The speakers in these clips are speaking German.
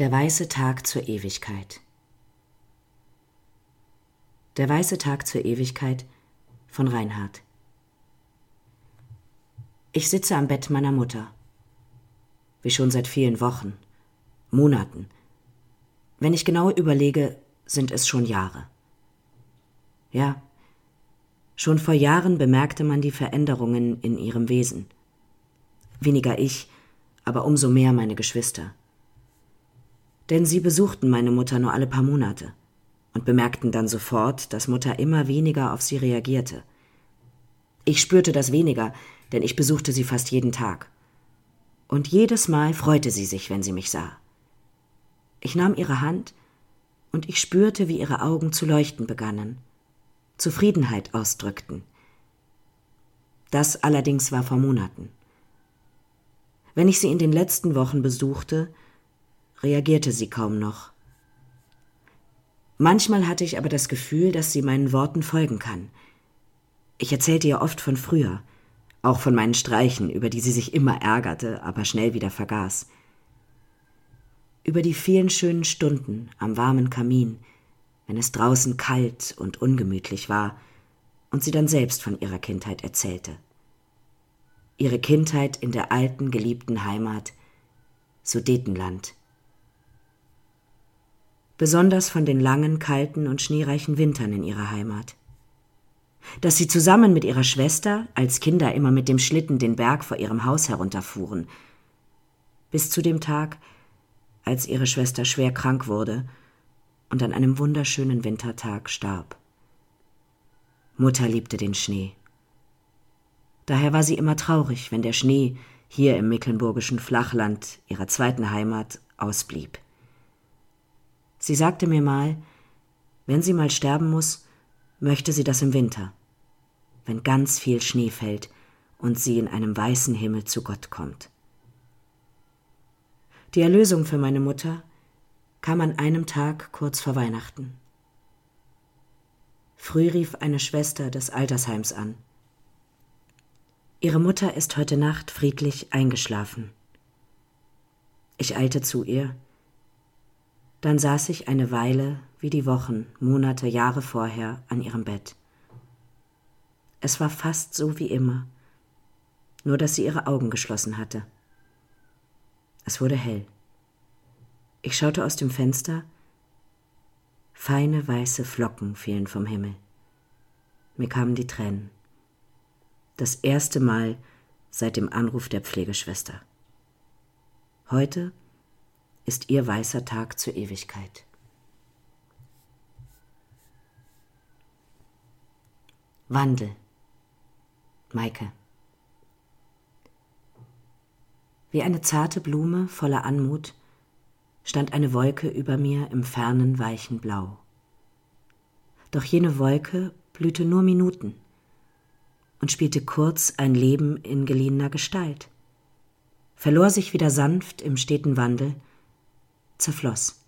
Der weiße Tag zur Ewigkeit. Der weiße Tag zur Ewigkeit von Reinhard. Ich sitze am Bett meiner Mutter. Wie schon seit vielen Wochen, Monaten. Wenn ich genau überlege, sind es schon Jahre. Ja, schon vor Jahren bemerkte man die Veränderungen in ihrem Wesen. Weniger ich, aber umso mehr meine Geschwister denn sie besuchten meine Mutter nur alle paar Monate und bemerkten dann sofort, dass Mutter immer weniger auf sie reagierte. Ich spürte das weniger, denn ich besuchte sie fast jeden Tag. Und jedes Mal freute sie sich, wenn sie mich sah. Ich nahm ihre Hand und ich spürte, wie ihre Augen zu leuchten begannen, Zufriedenheit ausdrückten. Das allerdings war vor Monaten. Wenn ich sie in den letzten Wochen besuchte, reagierte sie kaum noch. Manchmal hatte ich aber das Gefühl, dass sie meinen Worten folgen kann. Ich erzählte ihr oft von früher, auch von meinen Streichen, über die sie sich immer ärgerte, aber schnell wieder vergaß. Über die vielen schönen Stunden am warmen Kamin, wenn es draußen kalt und ungemütlich war und sie dann selbst von ihrer Kindheit erzählte. Ihre Kindheit in der alten, geliebten Heimat, Sudetenland besonders von den langen, kalten und schneereichen Wintern in ihrer Heimat. Dass sie zusammen mit ihrer Schwester als Kinder immer mit dem Schlitten den Berg vor ihrem Haus herunterfuhren, bis zu dem Tag, als ihre Schwester schwer krank wurde und an einem wunderschönen Wintertag starb. Mutter liebte den Schnee. Daher war sie immer traurig, wenn der Schnee hier im mecklenburgischen Flachland ihrer zweiten Heimat ausblieb. Sie sagte mir mal, wenn sie mal sterben muss, möchte sie das im Winter, wenn ganz viel Schnee fällt und sie in einem weißen Himmel zu Gott kommt. Die Erlösung für meine Mutter kam an einem Tag kurz vor Weihnachten. Früh rief eine Schwester des Altersheims an. Ihre Mutter ist heute Nacht friedlich eingeschlafen. Ich eilte zu ihr, dann saß ich eine Weile, wie die Wochen, Monate, Jahre vorher, an ihrem Bett. Es war fast so wie immer, nur dass sie ihre Augen geschlossen hatte. Es wurde hell. Ich schaute aus dem Fenster. Feine weiße Flocken fielen vom Himmel. Mir kamen die Tränen. Das erste Mal seit dem Anruf der Pflegeschwester. Heute ist ihr weißer Tag zur Ewigkeit. Wandel. Maike. Wie eine zarte Blume voller Anmut stand eine Wolke über mir im fernen weichen Blau. Doch jene Wolke blühte nur Minuten und spielte kurz ein Leben in geliehener Gestalt, verlor sich wieder sanft im steten Wandel zerfloss,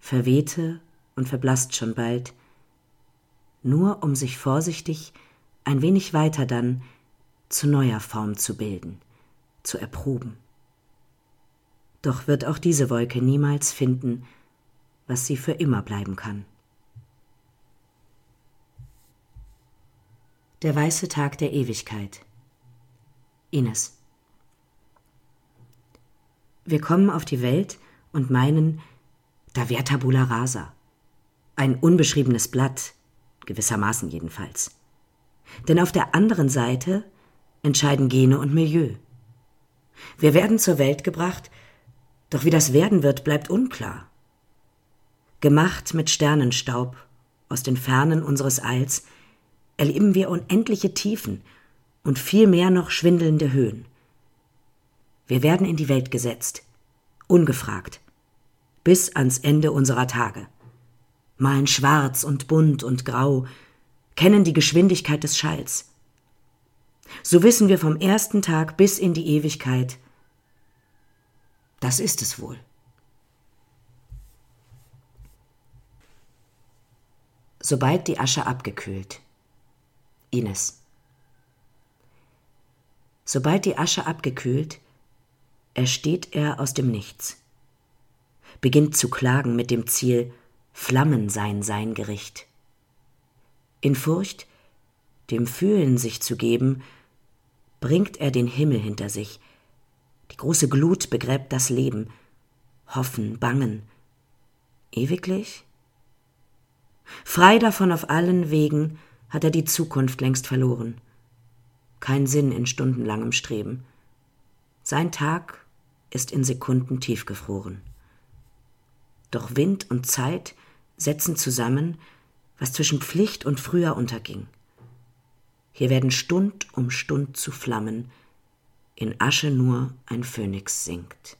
verwehte und verblasst schon bald, nur um sich vorsichtig ein wenig weiter dann zu neuer Form zu bilden, zu erproben. Doch wird auch diese Wolke niemals finden, was sie für immer bleiben kann. Der weiße Tag der Ewigkeit. Ines. Wir kommen auf die Welt und meinen, da wär Tabula rasa. Ein unbeschriebenes Blatt, gewissermaßen jedenfalls. Denn auf der anderen Seite entscheiden Gene und Milieu. Wir werden zur Welt gebracht, doch wie das werden wird, bleibt unklar. Gemacht mit Sternenstaub aus den Fernen unseres Alls, erleben wir unendliche Tiefen und viel mehr noch schwindelnde Höhen. Wir werden in die Welt gesetzt, ungefragt, bis ans Ende unserer Tage. Malen schwarz und bunt und grau, kennen die Geschwindigkeit des Schalls. So wissen wir vom ersten Tag bis in die Ewigkeit, das ist es wohl. Sobald die Asche abgekühlt. Ines. Sobald die Asche abgekühlt, ersteht er aus dem Nichts. beginnt zu klagen mit dem Ziel, Flammen sein sein Gericht. In Furcht, dem Fühlen sich zu geben, bringt er den Himmel hinter sich. Die große Glut begräbt das Leben. Hoffen, bangen. Ewiglich? Frei davon auf allen Wegen hat er die Zukunft längst verloren. Kein Sinn in stundenlangem Streben. Sein Tag ist in Sekunden tiefgefroren. Doch Wind und Zeit setzen zusammen, was zwischen Pflicht und früher unterging. Hier werden Stund um Stund zu Flammen, in Asche nur ein Phönix sinkt.